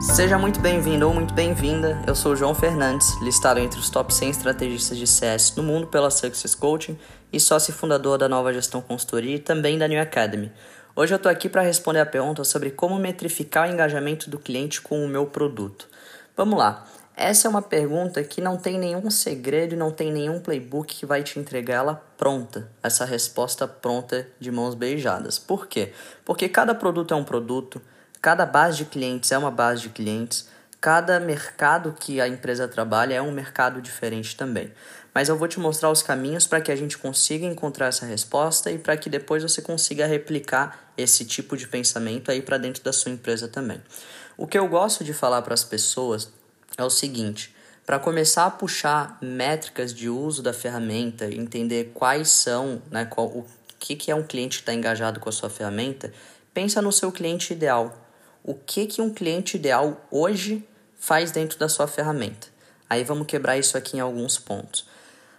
Seja muito bem-vindo ou muito bem-vinda. Eu sou o João Fernandes, listado entre os top 100 estrategistas de CS no mundo pela Success Coaching e sócio fundador da Nova Gestão Consultoria e também da New Academy. Hoje eu estou aqui para responder a pergunta sobre como metrificar o engajamento do cliente com o meu produto. Vamos lá. Essa é uma pergunta que não tem nenhum segredo e não tem nenhum playbook que vai te entregar ela pronta, essa resposta pronta de mãos beijadas. Por quê? Porque cada produto é um produto, cada base de clientes é uma base de clientes, cada mercado que a empresa trabalha é um mercado diferente também. Mas eu vou te mostrar os caminhos para que a gente consiga encontrar essa resposta e para que depois você consiga replicar esse tipo de pensamento aí para dentro da sua empresa também. O que eu gosto de falar para as pessoas é o seguinte: para começar a puxar métricas de uso da ferramenta, entender quais são, né, qual, o que, que é um cliente que está engajado com a sua ferramenta, pensa no seu cliente ideal. O que, que um cliente ideal hoje faz dentro da sua ferramenta? Aí vamos quebrar isso aqui em alguns pontos.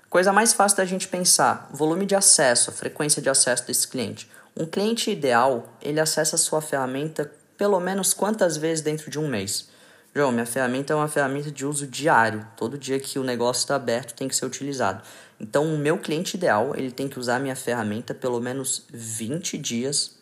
Coisa mais fácil da gente pensar: volume de acesso, frequência de acesso desse cliente. Um cliente ideal, ele acessa a sua ferramenta pelo menos quantas vezes dentro de um mês? João, minha ferramenta é uma ferramenta de uso diário. Todo dia que o negócio está aberto tem que ser utilizado. Então, o meu cliente ideal, ele tem que usar a minha ferramenta pelo menos 20 dias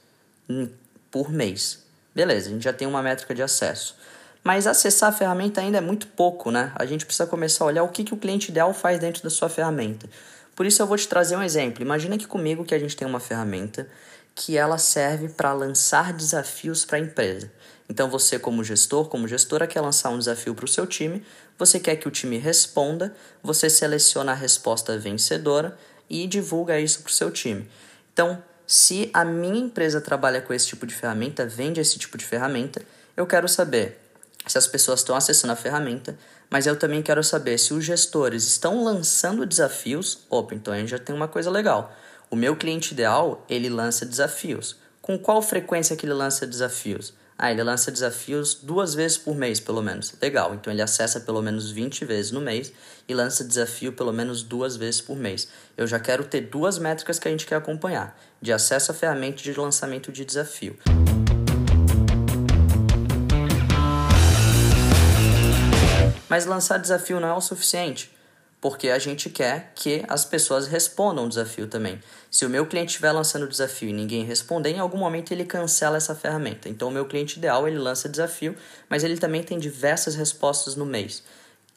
por mês. Beleza, a gente já tem uma métrica de acesso. Mas acessar a ferramenta ainda é muito pouco, né? A gente precisa começar a olhar o que, que o cliente ideal faz dentro da sua ferramenta. Por isso eu vou te trazer um exemplo. Imagina que comigo que a gente tem uma ferramenta que ela serve para lançar desafios para a empresa. Então você como gestor, como gestora quer lançar um desafio para o seu time, você quer que o time responda, você seleciona a resposta vencedora e divulga isso para o seu time. Então, se a minha empresa trabalha com esse tipo de ferramenta, vende esse tipo de ferramenta, eu quero saber se as pessoas estão acessando a ferramenta, mas eu também quero saber se os gestores estão lançando desafios. Opa, então a gente já tem uma coisa legal. O meu cliente ideal, ele lança desafios. Com qual frequência que ele lança desafios? Ah, ele lança desafios duas vezes por mês, pelo menos. Legal, então ele acessa pelo menos 20 vezes no mês e lança desafio pelo menos duas vezes por mês. Eu já quero ter duas métricas que a gente quer acompanhar: de acesso à ferramenta e de lançamento de desafio. Mas lançar desafio não é o suficiente porque a gente quer que as pessoas respondam o desafio também. Se o meu cliente estiver lançando o desafio e ninguém responder, em algum momento ele cancela essa ferramenta. Então, o meu cliente ideal, ele lança desafio, mas ele também tem diversas respostas no mês.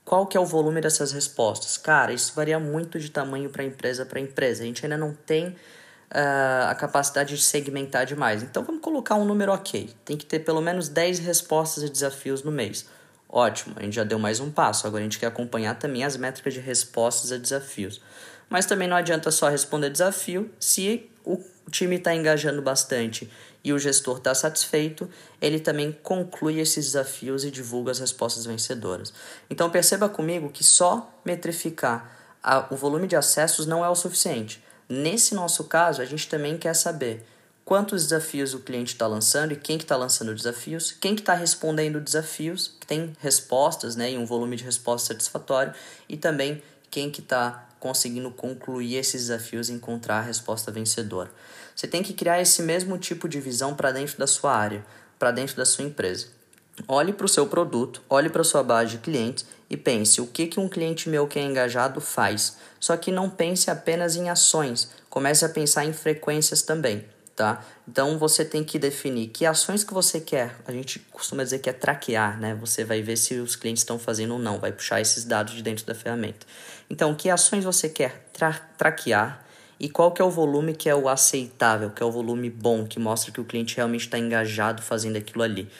Qual que é o volume dessas respostas? Cara, isso varia muito de tamanho para empresa para empresa. A gente ainda não tem uh, a capacidade de segmentar demais. Então, vamos colocar um número ok. Tem que ter pelo menos 10 respostas e desafios no mês. Ótimo, a gente já deu mais um passo. Agora a gente quer acompanhar também as métricas de respostas a desafios. Mas também não adianta só responder desafio se o time está engajando bastante e o gestor está satisfeito, ele também conclui esses desafios e divulga as respostas vencedoras. Então perceba comigo que só metrificar a, o volume de acessos não é o suficiente. Nesse nosso caso, a gente também quer saber quantos desafios o cliente está lançando e quem que está lançando desafios, quem que está respondendo desafios, que tem respostas né, e um volume de respostas satisfatório, e também quem que está conseguindo concluir esses desafios e encontrar a resposta vencedora. Você tem que criar esse mesmo tipo de visão para dentro da sua área, para dentro da sua empresa. Olhe para o seu produto, olhe para a sua base de clientes e pense o que, que um cliente meu que é engajado faz. Só que não pense apenas em ações, comece a pensar em frequências também tá? Então você tem que definir que ações que você quer. A gente costuma dizer que é traquear, né? Você vai ver se os clientes estão fazendo ou não, vai puxar esses dados de dentro da ferramenta. Então, que ações você quer tra traquear e qual que é o volume que é o aceitável, que é o volume bom, que mostra que o cliente realmente está engajado fazendo aquilo ali.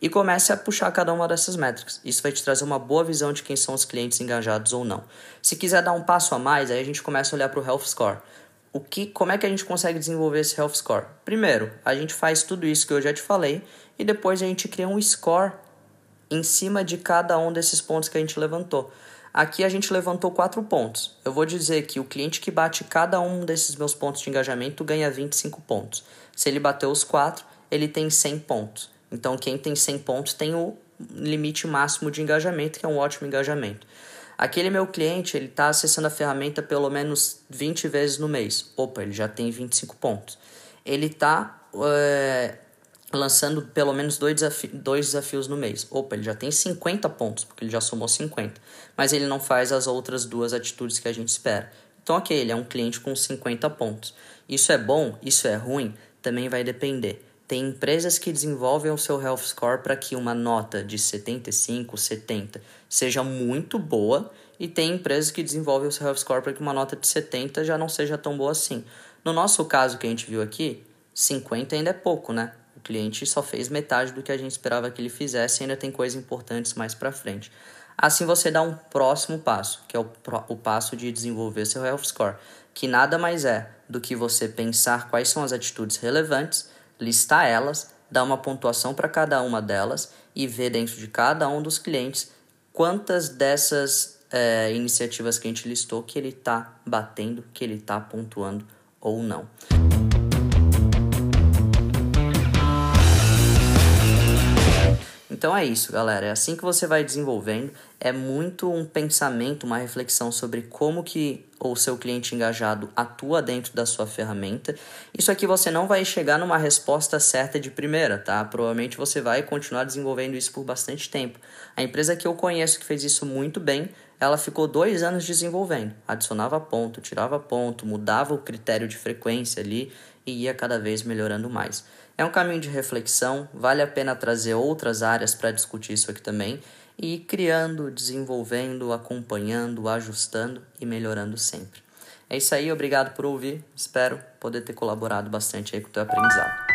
E comece a puxar cada uma dessas métricas. Isso vai te trazer uma boa visão de quem são os clientes engajados ou não. Se quiser dar um passo a mais, aí a gente começa a olhar para o Health Score o que, como é que a gente consegue desenvolver esse health score? Primeiro, a gente faz tudo isso que eu já te falei e depois a gente cria um score em cima de cada um desses pontos que a gente levantou. Aqui a gente levantou quatro pontos. Eu vou dizer que o cliente que bate cada um desses meus pontos de engajamento ganha 25 pontos. Se ele bateu os quatro, ele tem 100 pontos. Então quem tem 100 pontos tem o limite máximo de engajamento, que é um ótimo engajamento. Aquele meu cliente, ele está acessando a ferramenta pelo menos 20 vezes no mês. Opa, ele já tem 25 pontos. Ele está é, lançando pelo menos dois, desafi dois desafios no mês. Opa, ele já tem 50 pontos, porque ele já somou 50, mas ele não faz as outras duas atitudes que a gente espera. Então, ok, ele é um cliente com 50 pontos. Isso é bom? Isso é ruim? Também vai depender. Tem empresas que desenvolvem o seu Health Score para que uma nota de 75, 70 seja muito boa, e tem empresas que desenvolvem o seu Health Score para que uma nota de 70 já não seja tão boa assim. No nosso caso que a gente viu aqui, 50 ainda é pouco, né? O cliente só fez metade do que a gente esperava que ele fizesse e ainda tem coisas importantes mais para frente. Assim você dá um próximo passo, que é o, o passo de desenvolver seu Health Score, que nada mais é do que você pensar quais são as atitudes relevantes, listar elas, dar uma pontuação para cada uma delas e ver dentro de cada um dos clientes quantas dessas é, iniciativas que a gente listou que ele está batendo, que ele está pontuando ou não. Então é isso, galera. É assim que você vai desenvolvendo. É muito um pensamento, uma reflexão sobre como que o seu cliente engajado atua dentro da sua ferramenta. Isso aqui você não vai chegar numa resposta certa de primeira, tá? Provavelmente você vai continuar desenvolvendo isso por bastante tempo. A empresa que eu conheço que fez isso muito bem, ela ficou dois anos desenvolvendo. Adicionava ponto, tirava ponto, mudava o critério de frequência ali e ia cada vez melhorando mais. É um caminho de reflexão, vale a pena trazer outras áreas para discutir isso aqui também e ir criando, desenvolvendo, acompanhando, ajustando e melhorando sempre. É isso aí, obrigado por ouvir, espero poder ter colaborado bastante aí com o teu aprendizado.